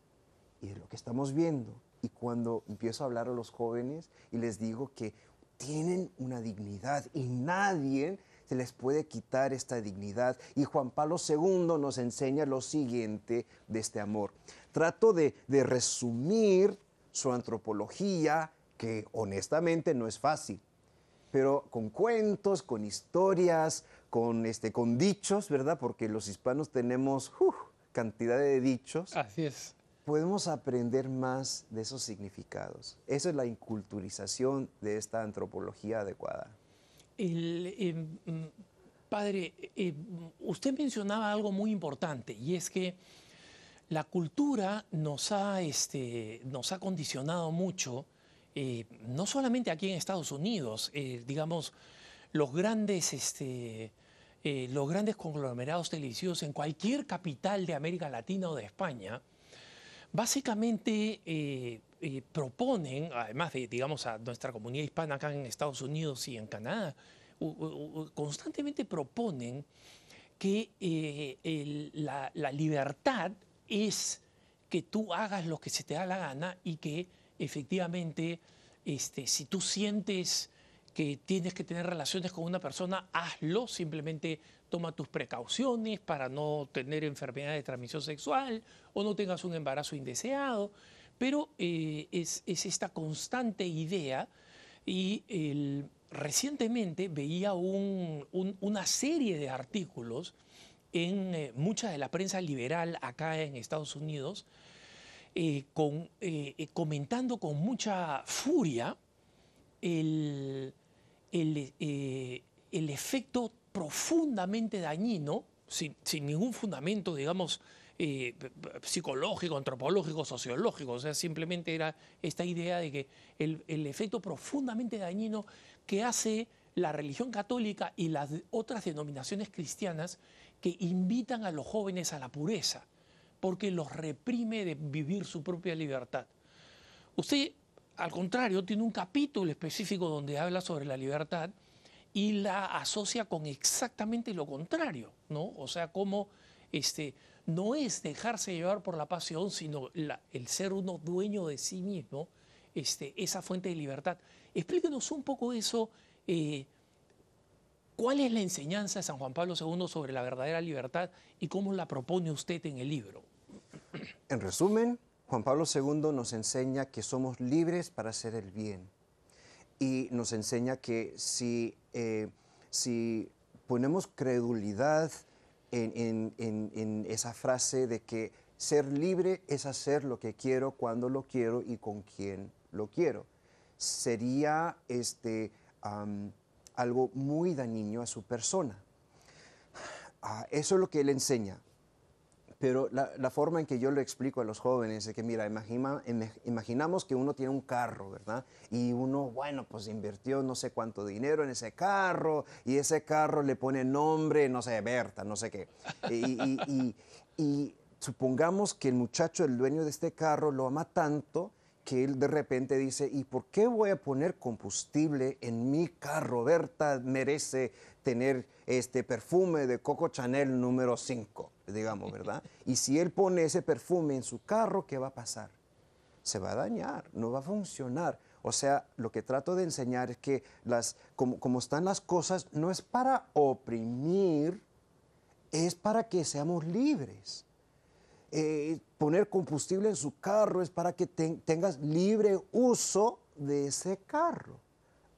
Y es lo que estamos viendo. Y cuando empiezo a hablar a los jóvenes y les digo que tienen una dignidad y nadie se les puede quitar esta dignidad. Y Juan Pablo II nos enseña lo siguiente de este amor. Trato de, de resumir su antropología, que honestamente no es fácil, pero con cuentos, con historias, con, este, con dichos, ¿verdad? Porque los hispanos tenemos cantidad de dichos. Así es. Podemos aprender más de esos significados. Esa es la inculturización de esta antropología adecuada. Em, mm, padre, em, usted mencionaba algo muy importante y es que la cultura nos ha, este, nos ha condicionado mucho, eh, no solamente aquí en Estados Unidos, eh, digamos, los grandes, este, eh, los grandes conglomerados televisivos en cualquier capital de América Latina o de España, básicamente proponen, además de, digamos, a nuestra comunidad hispana acá en Estados Unidos y en Canadá, constantemente proponen que la libertad es que tú hagas lo que se te da la gana y que efectivamente, este, si tú sientes que tienes que tener relaciones con una persona, hazlo, simplemente toma tus precauciones para no tener enfermedad de transmisión sexual o no tengas un embarazo indeseado, pero eh, es, esta constante idea y recientemente veía una serie de artículos en eh, mucha de la prensa liberal acá en Estados Unidos, eh, con, comentando con mucha furia el, eh, el, efecto profundamente dañino, sin, ningún fundamento, digamos, eh, psicológico, antropológico, sociológico, o sea, simplemente era esta idea de que el, el, efecto profundamente dañino que hace la religión católica y las otras denominaciones cristianas que invitan a los jóvenes a la pureza, porque los reprime de vivir su propia libertad. Usted al contrario, tiene un capítulo específico donde habla sobre la libertad y la asocia con exactamente lo contrario, ¿no? O sea, como este, no es dejarse llevar por la pasión, sino el ser uno dueño de sí mismo, este, esa fuente de libertad. Explíquenos un poco eso. Eh, ¿Cuál es la enseñanza de San Juan Pablo II sobre la verdadera libertad y cómo la propone usted en el libro? En resumen, Juan Pablo II nos enseña que somos libres para hacer el bien y nos enseña que si, eh, si ponemos credulidad en, en, esa frase de que ser libre es hacer lo que quiero, cuando lo quiero y con quién lo quiero, sería este, algo muy dañino a su persona. Ah, eso es lo que él enseña. Pero la, forma en que yo lo explico a los jóvenes es que, mira, imaginamos que uno tiene un carro, ¿verdad? Y uno, bueno, pues invirtió no sé cuánto dinero en ese carro y ese carro le pone nombre, no sé, Berta, no sé qué. Y, y supongamos que el muchacho, el dueño de este carro, lo ama tanto que él de repente dice, ¿y por qué voy a poner combustible en mi carro? Berta merece tener este perfume de Coco Chanel número 5, digamos, ¿verdad? Y si él pone ese perfume en su carro, ¿qué va a pasar? Se va a dañar, no va a funcionar. O sea, lo que trato de enseñar es que las, como, como están las cosas, no es para oprimir, es para que seamos libres. Eh, poner combustible en su carro es para que tengas libre uso de ese carro.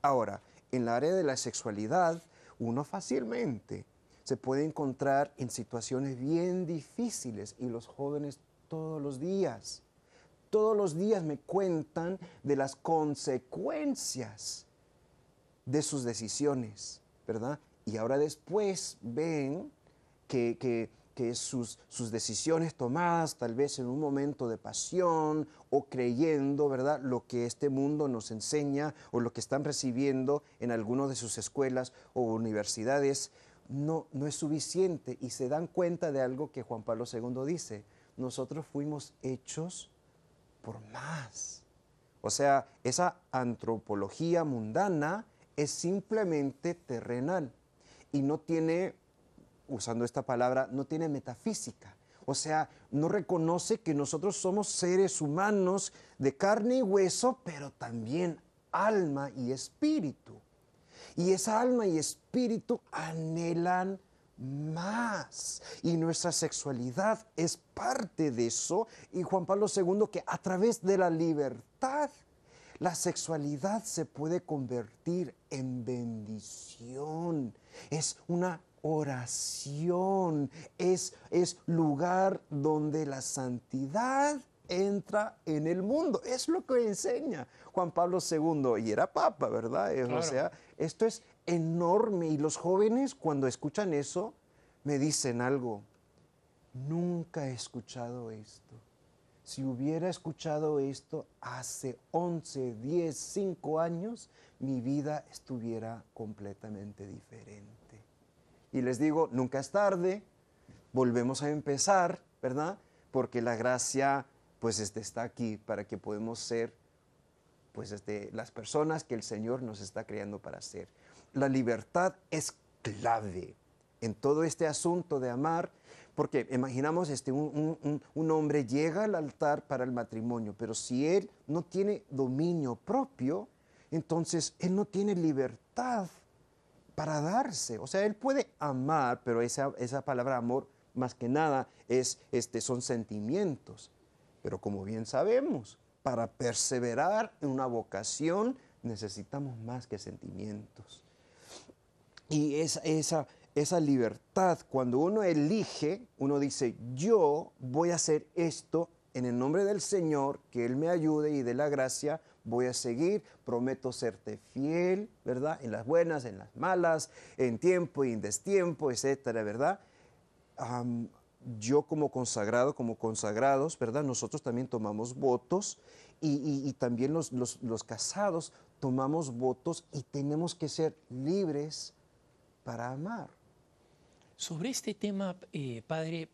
Ahora, en la área de la sexualidad, uno fácilmente se puede encontrar en situaciones bien difíciles y los jóvenes todos los días, todos los días me cuentan de las consecuencias de sus decisiones, ¿verdad? Y ahora después ven que, que sus, sus decisiones tomadas tal vez en un momento de pasión o creyendo, ¿verdad?, lo que este mundo nos enseña o lo que están recibiendo en algunas de sus escuelas o universidades, no, no es suficiente y se dan cuenta de algo que Juan Pablo II dice, nosotros fuimos hechos por más. O sea, esa antropología mundana es simplemente terrenal y no tiene usando esta palabra, no tiene metafísica. O sea, no reconoce que nosotros somos seres humanos de carne y hueso, pero también alma y espíritu. Y esa alma y espíritu anhelan más. Y nuestra sexualidad es parte de eso. Y Juan Pablo II que a través de la libertad, la sexualidad se puede convertir en bendición. Es una oración, es, es lugar donde la santidad entra en el mundo. Es lo que enseña Juan Pablo II y era papa, ¿verdad? O sea, esto es enorme y los jóvenes cuando escuchan eso me dicen algo. Nunca he escuchado esto. Si hubiera escuchado esto hace 11, 10, 5 años, mi vida estuviera completamente diferente y les digo, nunca es tarde, volvemos a empezar, ¿verdad? Porque la gracia pues este, está aquí para que podamos ser pues este, las personas que el Señor nos está creando para ser. La libertad es clave en todo este asunto de amar, porque imaginamos este, un, un, hombre llega al altar para el matrimonio, pero si él no tiene dominio propio, entonces él no tiene libertad para darse. O sea, él puede amar, pero esa, esa palabra amor más que nada es, este, son sentimientos. Pero como bien sabemos, para perseverar en una vocación necesitamos más que sentimientos. Y esa, esa, esa libertad, cuando uno elige, uno dice, yo voy a hacer esto en el nombre del Señor, que Él me ayude y dé la gracia, voy a seguir, prometo serte fiel, ¿verdad? En las buenas, en las malas, en tiempo y en destiempo, etcétera, ¿verdad? Yo como consagrado, como consagrados, ¿verdad? Nosotros también tomamos votos y, también los, los, casados tomamos votos y tenemos que ser libres para amar. Sobre este tema, eh, padre,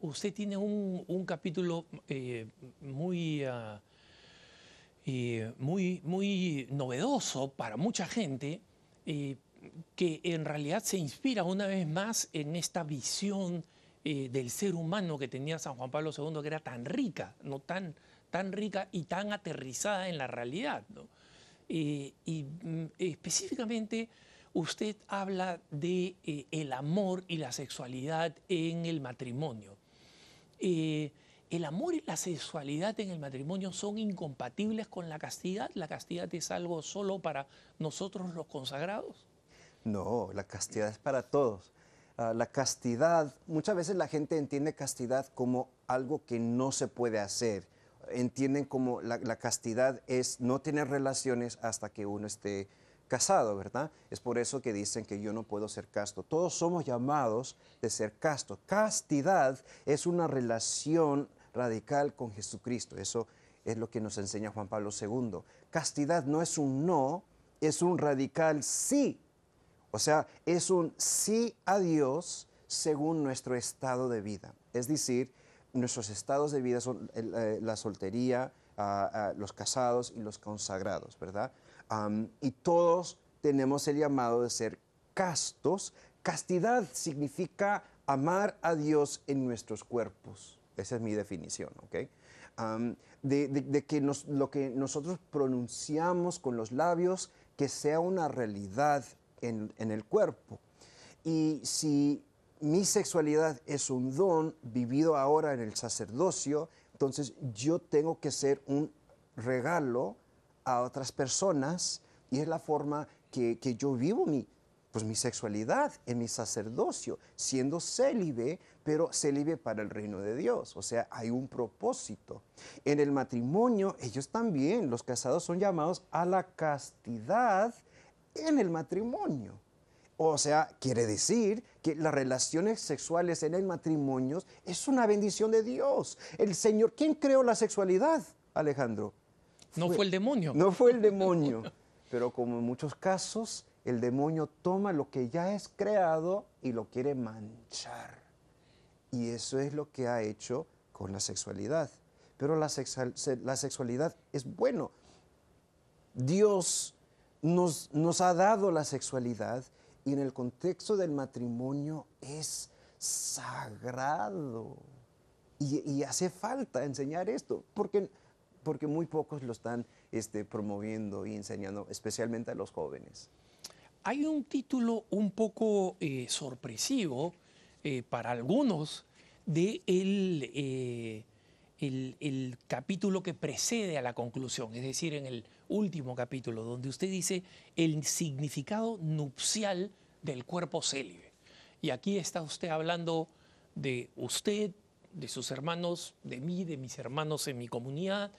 usted tiene un, capítulo eh, muy... Ah, eh, muy, muy novedoso para mucha gente, que en realidad se inspira una vez más en esta visión eh, del ser humano que tenía San Juan Pablo II, que era tan rica, no tan, tan rica y tan aterrizada en la realidad. y mm, específicamente usted habla de el amor y la sexualidad en el matrimonio el amor y la sexualidad en el matrimonio son incompatibles con la castidad. ¿La castidad es algo solo para nosotros los consagrados? No, la castidad es para todos. Ah, la castidad, muchas veces la gente entiende castidad como algo que no se puede hacer. Entienden como la, castidad es no tener relaciones hasta que uno esté casado, ¿verdad? Es por eso que dicen que yo no puedo ser casto. Todos somos llamados de ser castos. Castidad es una relación radical con Jesucristo. Eso es lo que nos enseña Juan Pablo II. Castidad no es un no, es un radical sí. O sea, es un sí a Dios según nuestro estado de vida. Es decir, nuestros estados de vida son eh, la soltería, ah, ah, los casados y los consagrados, ¿verdad? y todos tenemos el llamado de ser castos. Castidad significa amar a Dios en nuestros cuerpos. Esa es mi definición, ¿ok? de, que lo que nosotros pronunciamos con los labios, que sea una realidad en, el cuerpo. Y si mi sexualidad es un don vivido ahora en el sacerdocio, entonces yo tengo que ser un regalo a otras personas y es la forma que, que yo vivo mi, pues mi sexualidad en mi sacerdocio, siendo célibe, pero célibe para el reino de Dios. O sea, hay un propósito. En el matrimonio, ellos también, los casados son llamados a la castidad en el matrimonio. O sea, quiere decir que las relaciones sexuales en el matrimonio es una bendición de Dios. El Señor, ¿quién creó la sexualidad, Alejandro? No fue, el demonio. No fue el demonio. Pero como en muchos casos, el demonio toma lo que ya es creado y lo quiere manchar. Y eso es lo que ha hecho con la sexualidad. Pero la, la sexualidad es bueno. Dios nos, nos, ha dado la sexualidad y en el contexto del matrimonio es sagrado. Y, hace falta enseñar esto, porque, porque muy pocos lo están este, promoviendo y enseñando, especialmente a los jóvenes. Hay un título un poco eh, sorpresivo eh, para algunos de eh, el, capítulo que precede a la conclusión, es decir, en el último capítulo, donde usted dice el significado nupcial del cuerpo célibe. Y aquí está usted hablando de usted, de sus hermanos, de mí, de mis hermanos en mi comunidad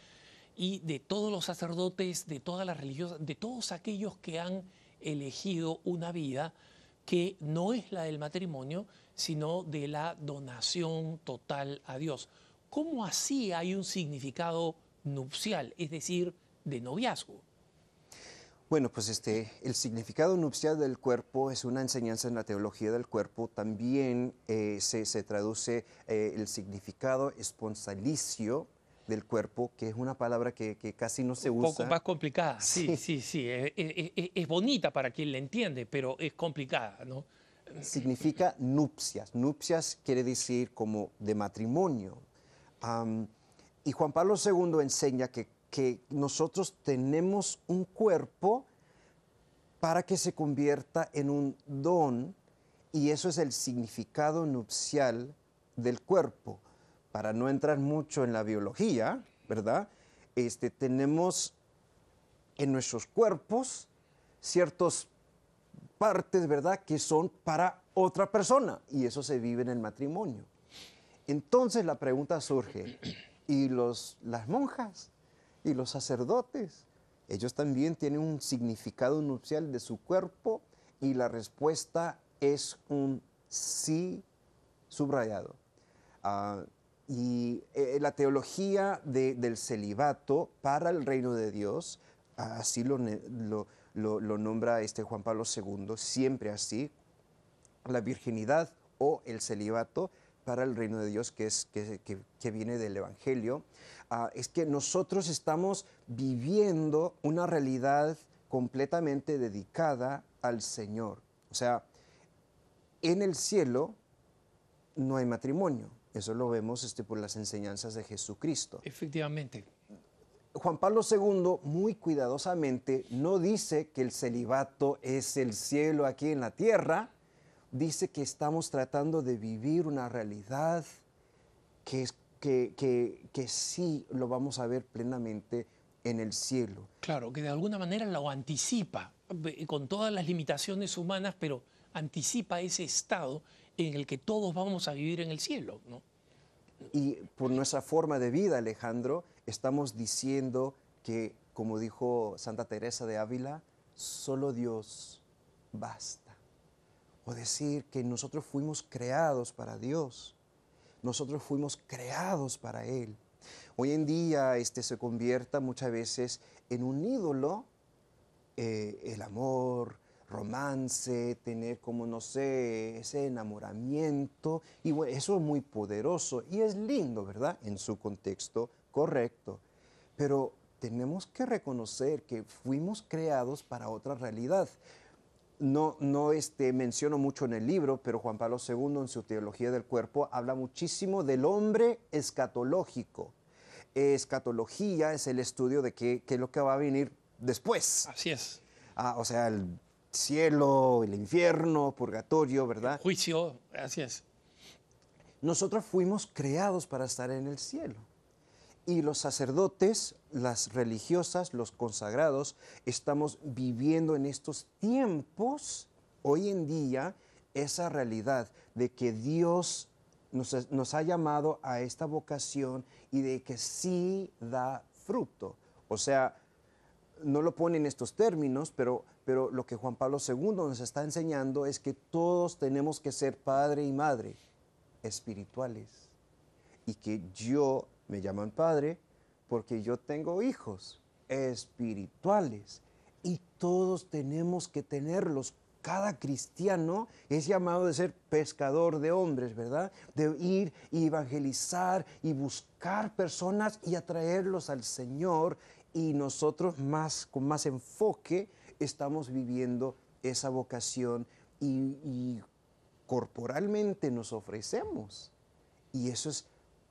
y de todos los sacerdotes, de todas las religiosas, de todos aquellos que han elegido una vida que no es la del matrimonio, sino de la donación total a Dios. ¿Cómo así hay un significado nupcial, es decir, de noviazgo? Bueno, pues este, el significado nupcial del cuerpo es una enseñanza en la teología del cuerpo. También eh, se, traduce eh, el significado esponsalicio, del cuerpo, que es una palabra que, casi no se usa. Un poco más complicada, (laughs) sí, sí, sí. Es, bonita para quien la entiende, pero es complicada, ¿no? Significa nupcias. Nupcias quiere decir como de matrimonio. Y Juan Pablo II enseña que, nosotros tenemos un cuerpo para que se convierta en un don, y eso es el significado nupcial del cuerpo para no entrar mucho en la biología, ¿verdad? Este, tenemos en nuestros cuerpos ciertas partes, ¿verdad?, que son para otra persona y eso se vive en el matrimonio. Entonces la pregunta surge, ¿y los, las monjas y los sacerdotes? Ellos también tienen un significado nupcial de su cuerpo y la respuesta es un sí subrayado. Ah, y eh, la teología del celibato para el reino de Dios, así lo, lo, nombra este Juan Pablo II, siempre así, la virginidad o el celibato para el reino de Dios, que, es, que, que- que viene del Evangelio, ah, es que nosotros estamos viviendo una realidad completamente dedicada al Señor. O sea, en el cielo no hay matrimonio. Eso lo vemos este, por las enseñanzas de Jesucristo. Efectivamente. Juan Pablo II muy cuidadosamente no dice que el celibato es el cielo aquí en la tierra, dice que estamos tratando de vivir una realidad que, que, que, que sí lo vamos a ver plenamente en el cielo. Claro, que de alguna manera lo anticipa, con todas las limitaciones humanas, pero anticipa ese estado en el que todos vamos a vivir en el cielo, ¿no? Y por nuestra forma de vida, Alejandro, estamos diciendo que, como dijo Santa Teresa de Ávila, solo Dios basta. Decir que nosotros fuimos creados para Dios. Nosotros fuimos creados para Él. Hoy en día este se convierta muchas veces en un ídolo eh, el amor, romance, tener como, no sé, ese enamoramiento. Y bueno, eso es muy poderoso y es lindo, ¿verdad? En su contexto correcto. Pero tenemos que reconocer que fuimos creados para otra realidad. No, no este, menciono mucho en el libro, pero Juan Pablo II en su Teología del Cuerpo habla muchísimo del hombre escatológico. Escatología es el estudio de qué, qué es lo que va a venir después. Así es. Ah, o sea, el cielo, el infierno, purgatorio, ¿verdad? Juicio, así es. Nosotros fuimos creados para estar en el cielo. Y los sacerdotes, las religiosas, los consagrados, estamos viviendo en estos tiempos, hoy en día, esa realidad de que Dios nos, ha- llamado a esta vocación y de que sí da fruto. O sea, no lo pone en estos términos, pero, pero lo que Juan Pablo II nos está enseñando es que todos tenemos que ser padre y madre espirituales. Y que yo me llaman padre porque yo tengo hijos espirituales. Y todos tenemos que tenerlos. Cada cristiano es llamado de ser pescador de hombres, ¿verdad? De ir y evangelizar y buscar personas y atraerlos al Señor. Y nosotros más, con más enfoque estamos viviendo esa vocación y, y corporalmente nos ofrecemos. Y eso es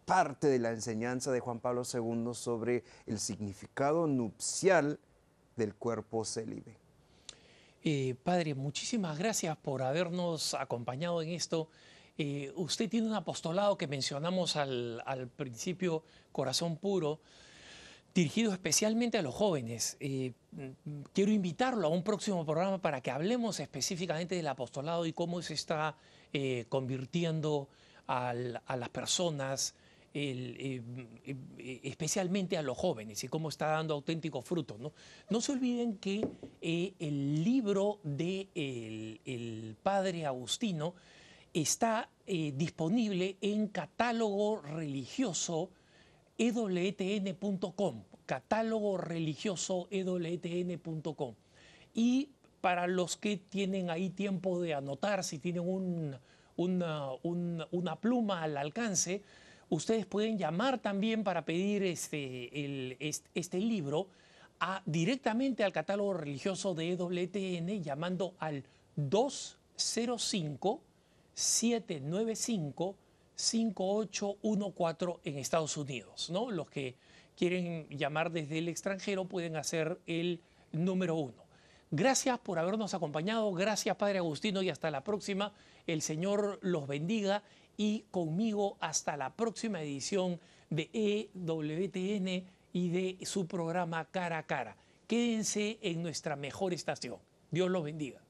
parte de la enseñanza de Juan Pablo II sobre el significado nupcial del cuerpo célibe. Eh, padre, muchísimas gracias por habernos acompañado en esto. Eh, usted tiene un apostolado que mencionamos al, principio, Corazón Puro, dirigido especialmente a los jóvenes. Eh, mm, quiero invitarlo a un próximo programa para que hablemos específicamente del apostolado y cómo se está convirtiendo a las personas, eh, eh, especialmente a los jóvenes, y cómo está dando auténticos frutos. No, no se olviden que eh, el libro del de el padre Agustino está disponible en catálogo religioso ewtn.com, catálogo religioso ewtn.com. Y para los que tienen ahí tiempo de anotar, si tienen un- una pluma al alcance, ustedes pueden llamar también para pedir este, este libro directamente al catálogo religioso de EWTN llamando al 205 795 5814 en Estados Unidos. ¿no? Los que quieren llamar desde el extranjero pueden hacer el número uno. Gracias por habernos acompañado, gracias Padre Agustino y hasta la próxima. El Señor los bendiga y conmigo hasta la próxima edición de EWTN y de su programa Cara a Cara. Quédense en nuestra mejor estación. Dios los bendiga.